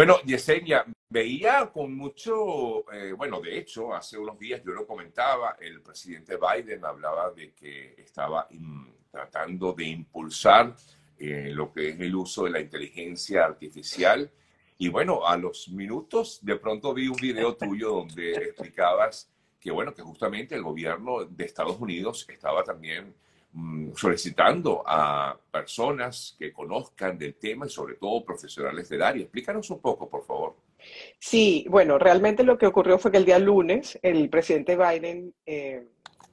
Bueno, Yesenia, veía con mucho, eh, bueno, de hecho, hace unos días yo lo comentaba, el presidente Biden hablaba de que estaba tratando de impulsar eh, lo que es el uso de la inteligencia artificial. Y bueno, a los minutos de pronto vi un video tuyo donde explicabas que, bueno, que justamente el gobierno de Estados Unidos estaba también solicitando a personas que conozcan del tema y sobre todo profesionales del área. Explícanos un poco, por favor. Sí, bueno, realmente lo que ocurrió fue que el día lunes el presidente Biden eh,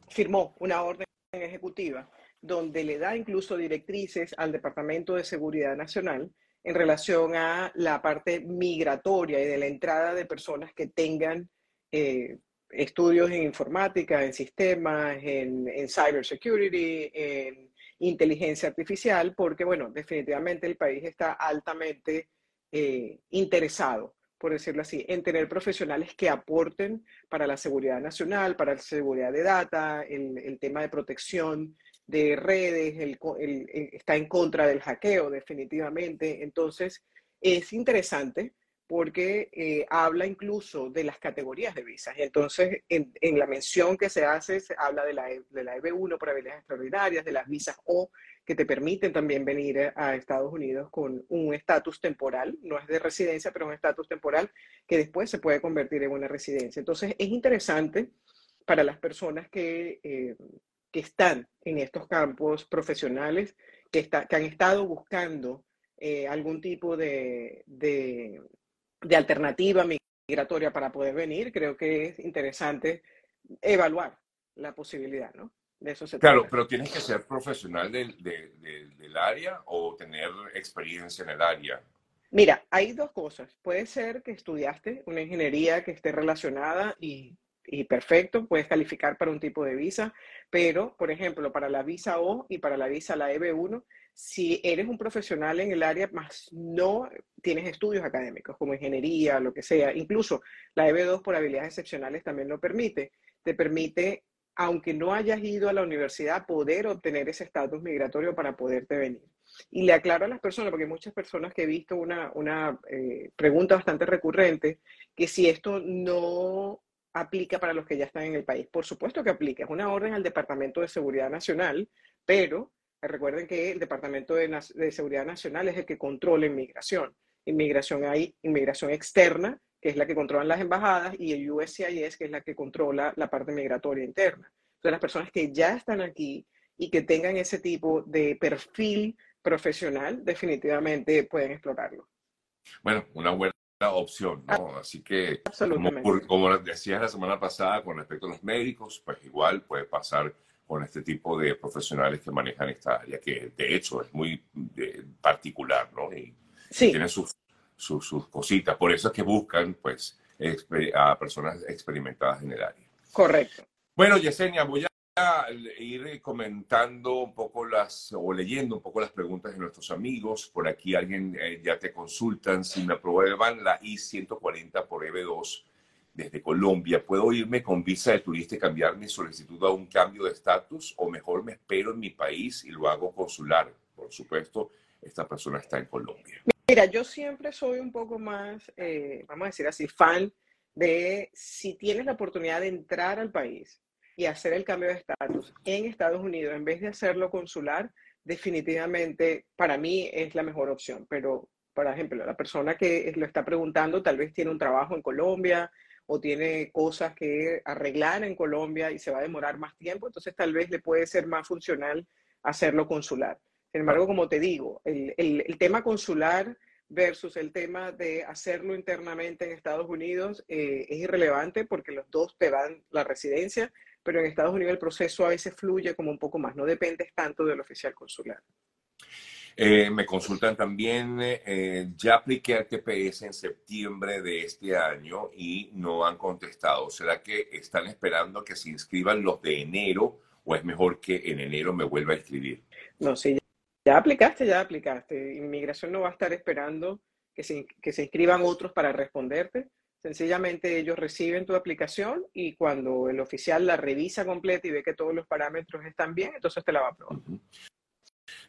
firmó una orden ejecutiva donde le da incluso directrices al Departamento de Seguridad Nacional en relación a la parte migratoria y de la entrada de personas que tengan eh, estudios en informática, en sistemas, en, en cybersecurity, en inteligencia artificial, porque, bueno, definitivamente el país está altamente eh, interesado, por decirlo así, en tener profesionales que aporten para la seguridad nacional, para la seguridad de data, el, tema de protección de redes, el, está en contra del hackeo, definitivamente. Entonces, es interesante porque eh, habla incluso de las categorías de visas. Y entonces, en, la mención que se hace, se habla de la, e, de la EB1 por habilidades extraordinarias, de las visas O, que te permiten también venir a Estados Unidos con un estatus temporal, no es de residencia, pero un estatus temporal que después se puede convertir en una residencia. Entonces, es interesante para las personas que, eh, que están en estos campos profesionales, que, está, que han estado buscando eh, algún tipo de alternativa migratoria para poder venir, creo que es interesante evaluar la posibilidad, ¿no? De eso se Claro, pero tienes que ser profesional del, del, área o tener experiencia en el área. Mira, hay dos cosas. Puede ser que estudiaste una ingeniería que esté relacionada y, y, perfecto, puedes calificar para un tipo de visa, pero, por ejemplo, para la visa O y para la visa la EB1, si eres un profesional en el área, más no tienes estudios académicos como ingeniería, lo que sea, incluso la EB2 por habilidades excepcionales también lo permite, te permite, aunque no hayas ido a la universidad, poder obtener ese estatus migratorio para poderte venir. Y le aclaro a las personas, porque muchas personas que he visto una, una eh, pregunta bastante recurrente, que si esto no aplica para los que ya están en el país. Por supuesto que aplica, es una orden al Departamento de Seguridad Nacional, pero Recuerden que el Departamento de, Seguridad Nacional es el que controla inmigración. Inmigración hay inmigración externa, que es la que controlan las embajadas, y el USCIS, que es la que controla la parte migratoria interna. Entonces, las personas que ya están aquí y que tengan ese tipo de perfil profesional, definitivamente pueden explorarlo. Bueno, una buena opción, ¿no? Así que, como, como decías la semana pasada con respecto a los médicos, pues igual puede pasar con este tipo de profesionales que manejan esta área, que de hecho es muy particular, ¿no? Y, tiene sus, sus, cositas. Por eso es que buscan, pues, a personas experimentadas en el área. Correcto. Bueno, Yesenia, voy a ir comentando un poco las, o leyendo un poco las preguntas de nuestros amigos. Por aquí alguien eh, ya te consultan si me aprueban la I-140 por EB2 desde Colombia, ¿puedo irme con visa de turista y cambiar mi solicitud a un cambio de estatus o mejor me espero en mi país y lo hago consular? Por supuesto, esta persona está en Colombia. Mira, yo siempre soy un poco más, eh, vamos a decir así, fan de si tienes la oportunidad de entrar al país y hacer el cambio de estatus en Estados Unidos en vez de hacerlo consular, definitivamente para mí es la mejor opción. Pero, por ejemplo, la persona que lo está preguntando tal vez tiene un trabajo en Colombia, o tiene cosas que arreglar en Colombia y se va a demorar más tiempo, entonces tal vez le puede ser más funcional hacerlo consular. Sin embargo, como te digo, el, el, tema consular versus el tema de hacerlo internamente en Estados Unidos eh, es irrelevante porque los dos te dan la residencia, pero en Estados Unidos el proceso a veces fluye como un poco más, no dependes tanto del oficial consular. Eh, me consultan también, eh, ya apliqué al TPS en septiembre de este año y no han contestado. ¿Será que están esperando que se inscriban los de enero o es mejor que en enero me vuelva a inscribir? No, sí, ya aplicaste, ya aplicaste. Inmigración no va a estar esperando que se, que se inscriban otros para responderte. Sencillamente ellos reciben tu aplicación y cuando el oficial la revisa completa y ve que todos los parámetros están bien, entonces te la va a aprobar.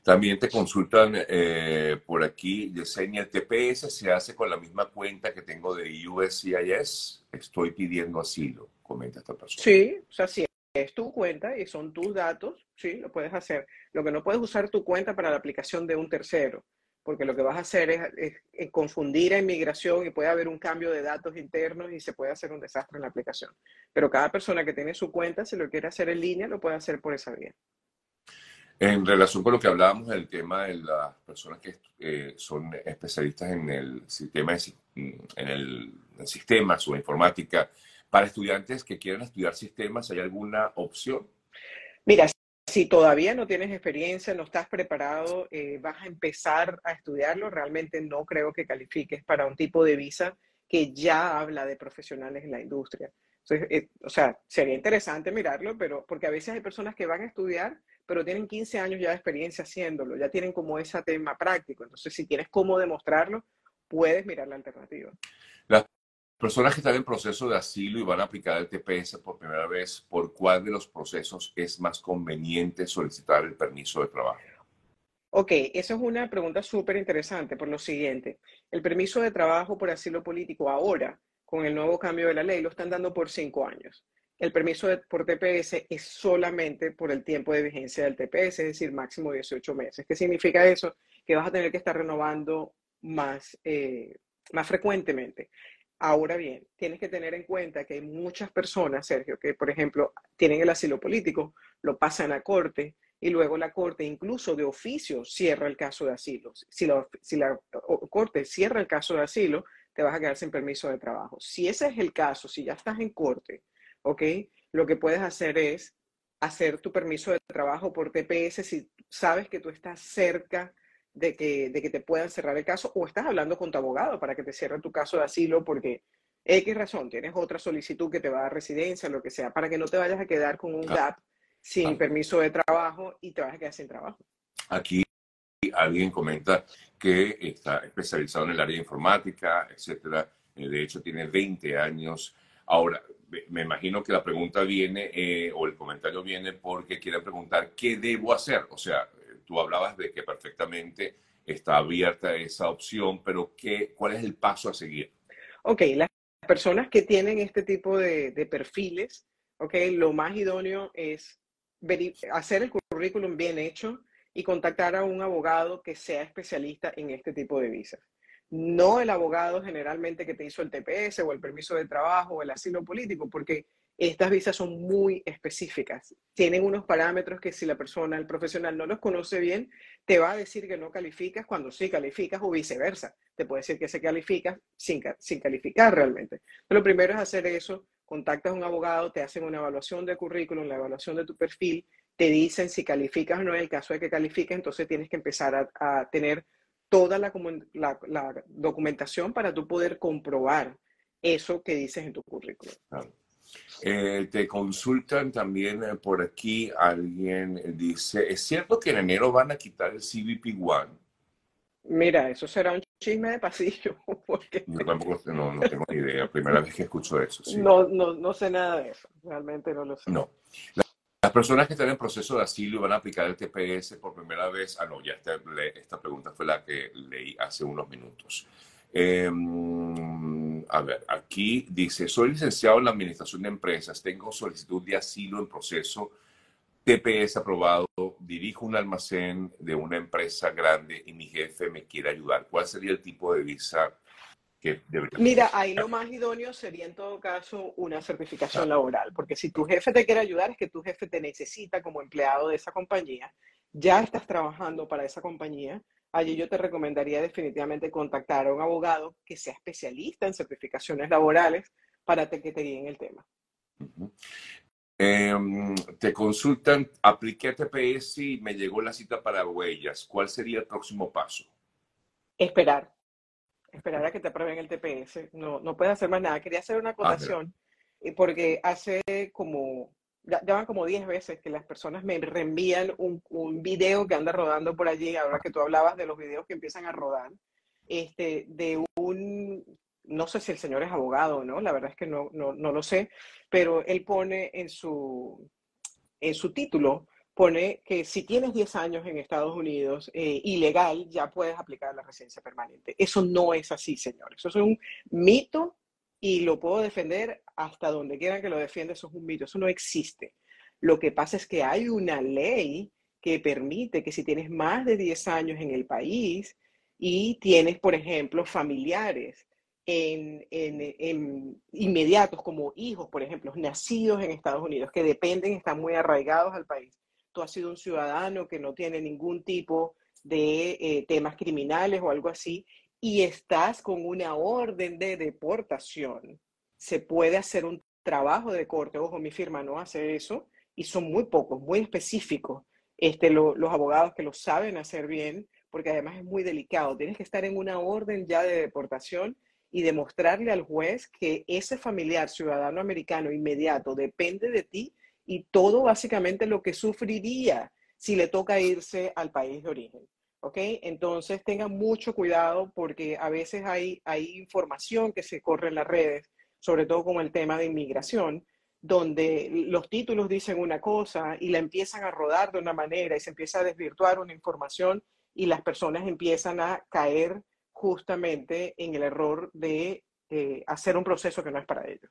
También te consultan eh, por aquí, Yesenia, el TPS se hace con la misma cuenta que tengo de USCIS. Estoy pidiendo asilo, comenta esta persona. Sí, o sea, sí, es tu cuenta y son tus datos, sí, lo puedes hacer. Lo que no puedes usar tu cuenta para la aplicación de un tercero, porque lo que vas a hacer es, confundir a inmigración y puede haber un cambio de datos internos y se puede hacer un desastre en la aplicación. Pero cada persona que tiene su cuenta, si lo quiere hacer en línea, lo puede hacer por esa vía. En relación con lo que hablábamos del tema de las personas que eh, son especialistas en el sistema, en el, en sistemas o informática, para estudiantes que quieran estudiar sistemas, ¿hay alguna opción? Mira, si todavía no tienes experiencia, no estás preparado, eh, vas a empezar a estudiarlo, realmente no creo que califiques para un tipo de visa que ya habla de profesionales en la industria. Eh, o sea, sería interesante mirarlo, pero porque a veces hay personas que van a estudiar pero tienen 15 años ya de experiencia haciéndolo, ya tienen como ese tema práctico. Entonces, si tienes cómo demostrarlo, puedes mirar la alternativa. Personas que están en proceso de asilo y van a aplicar el TPS por primera vez, ¿por cuál de los procesos es más conveniente solicitar el permiso de trabajo? Ok, esa es una pregunta súper interesante por lo siguiente. El permiso de trabajo por asilo político ahora, con el nuevo cambio de la ley, lo están dando por cinco años el permiso por TPS es solamente por el tiempo de vigencia del TPS, es decir, máximo 18 meses. ¿Qué significa eso? Que vas a tener que estar renovando más, eh, más frecuentemente. Ahora bien, tienes que tener en cuenta que hay muchas personas, Sergio, que por ejemplo tienen el asilo político, lo pasan a corte y luego la corte incluso de oficio cierra el caso de asilo. Si la, si la corte cierra el caso de asilo, te vas a quedar sin permiso de trabajo. Si ese es el caso, si ya estás en corte, ¿ok? Lo que puedes hacer es hacer tu permiso de trabajo por TPS si sabes que tú estás cerca de que, de que te puedan cerrar el caso o estás hablando con tu abogado para que te cierre tu caso de asilo porque X razón, tienes otra solicitud que te va a dar residencia, lo que sea, para que no te vayas a quedar con un gap sin permiso de trabajo y te vas a quedar sin trabajo. Aquí alguien comenta que está especializado en el área de informática, etcétera. Eh, de hecho, tiene 20 años. Ahora, me imagino que la pregunta viene eh, o el comentario viene porque quieren preguntar qué debo hacer. O sea, tú hablabas de que perfectamente está abierta esa opción, pero ¿qué, ¿cuál es el paso a seguir? Ok, las personas que tienen este tipo de, perfiles, ok, lo más idóneo es hacer el currículum bien hecho y contactar a un abogado que sea especialista en este tipo de visas no el abogado generalmente que te hizo el TPS o el permiso de trabajo o el asilo político, porque estas visas son muy específicas. Tienen unos parámetros que si la persona, el profesional no los conoce bien, te va a decir que no calificas cuando sí calificas o viceversa. Te puede decir que se califica sin, sin calificar realmente. lo primero es hacer eso, contactas a un abogado, te hacen una evaluación de currículum, la evaluación de tu perfil, te dicen si calificas o no. En el caso de que califiques, entonces tienes que empezar a, a tener toda la, documentación para tú poder comprobar eso que dices en tu currículum. Eh, te consultan también eh, por aquí, alguien dice, ¿es cierto que en enero van a quitar el CBP One? Mira, eso será un chisme de pasillo. Porque... Yo tampoco no, no tengo ni idea, primera vez que escucho eso. No, no, no sé nada de eso, realmente no lo sé. No. Las personas que están en proceso de asilo van a aplicar el TPS por primera vez. Ah, no, ya esta, esta pregunta fue la que leí hace unos minutos. Em, a ver, aquí dice, soy licenciado en la Administración de Empresas, tengo solicitud de asilo en proceso, TPS aprobado, dirijo un almacén de una empresa grande y mi jefe me quiere ayudar. ¿Cuál sería el tipo de visa Mira, ahí lo más idóneo sería en todo caso una certificación laboral, porque si tu jefe te quiere ayudar es que tu jefe te necesita como empleado de esa compañía, ya estás trabajando para esa compañía, allí yo te recomendaría definitivamente contactar a un abogado que sea especialista en certificaciones laborales para que te guíen el tema. Em, te consultan, apliqué TPS y me llegó la cita para huellas. ¿Cuál sería el próximo paso? Esperar esperar a que te aprueben el TPS. No, no puedes hacer más nada. Quería hacer una ah, acotación porque hace como, ya, como 10 veces que las personas me reenvían un, un, video que anda rodando por allí, ahora que tú hablabas de los videos que empiezan a rodar, este, de un, no sé si el señor es abogado no, la verdad es que no, no, no lo sé, pero él pone en su, en su título pone que si tienes 10 años en Estados Unidos eh, ilegal, ya puedes aplicar la residencia permanente. Eso no es así, señores. Eso es un mito y lo puedo defender hasta donde quieran que lo defienda. Eso es un mito. Eso no existe. Lo que pasa es que hay una ley que permite que si tienes más de 10 años en el país y tienes, por ejemplo, familiares en, en, inmediatos como hijos, por ejemplo, nacidos en Estados Unidos, que dependen, están muy arraigados al país. Tú has sido un ciudadano que no tiene ningún tipo de eh, temas criminales o algo así, y estás con una orden de deportación, se puede hacer un trabajo de corte. Ojo, mi firma no hace eso, y son muy pocos, muy específicos, este, los abogados que lo saben hacer bien, porque además es muy delicado. Tienes que estar en una orden ya de deportación y demostrarle al juez que ese familiar ciudadano americano inmediato depende de ti y todo básicamente lo que sufriría si le toca irse al país de origen. ¿Ok? Entonces tengan mucho cuidado porque a veces hay, hay información que se corre en las redes, sobre todo con el tema de inmigración, donde los títulos dicen una cosa y la empiezan a rodar de una manera y se empieza a desvirtuar una información y las personas empiezan a caer justamente en el error de eh, hacer un proceso que no es para ellos.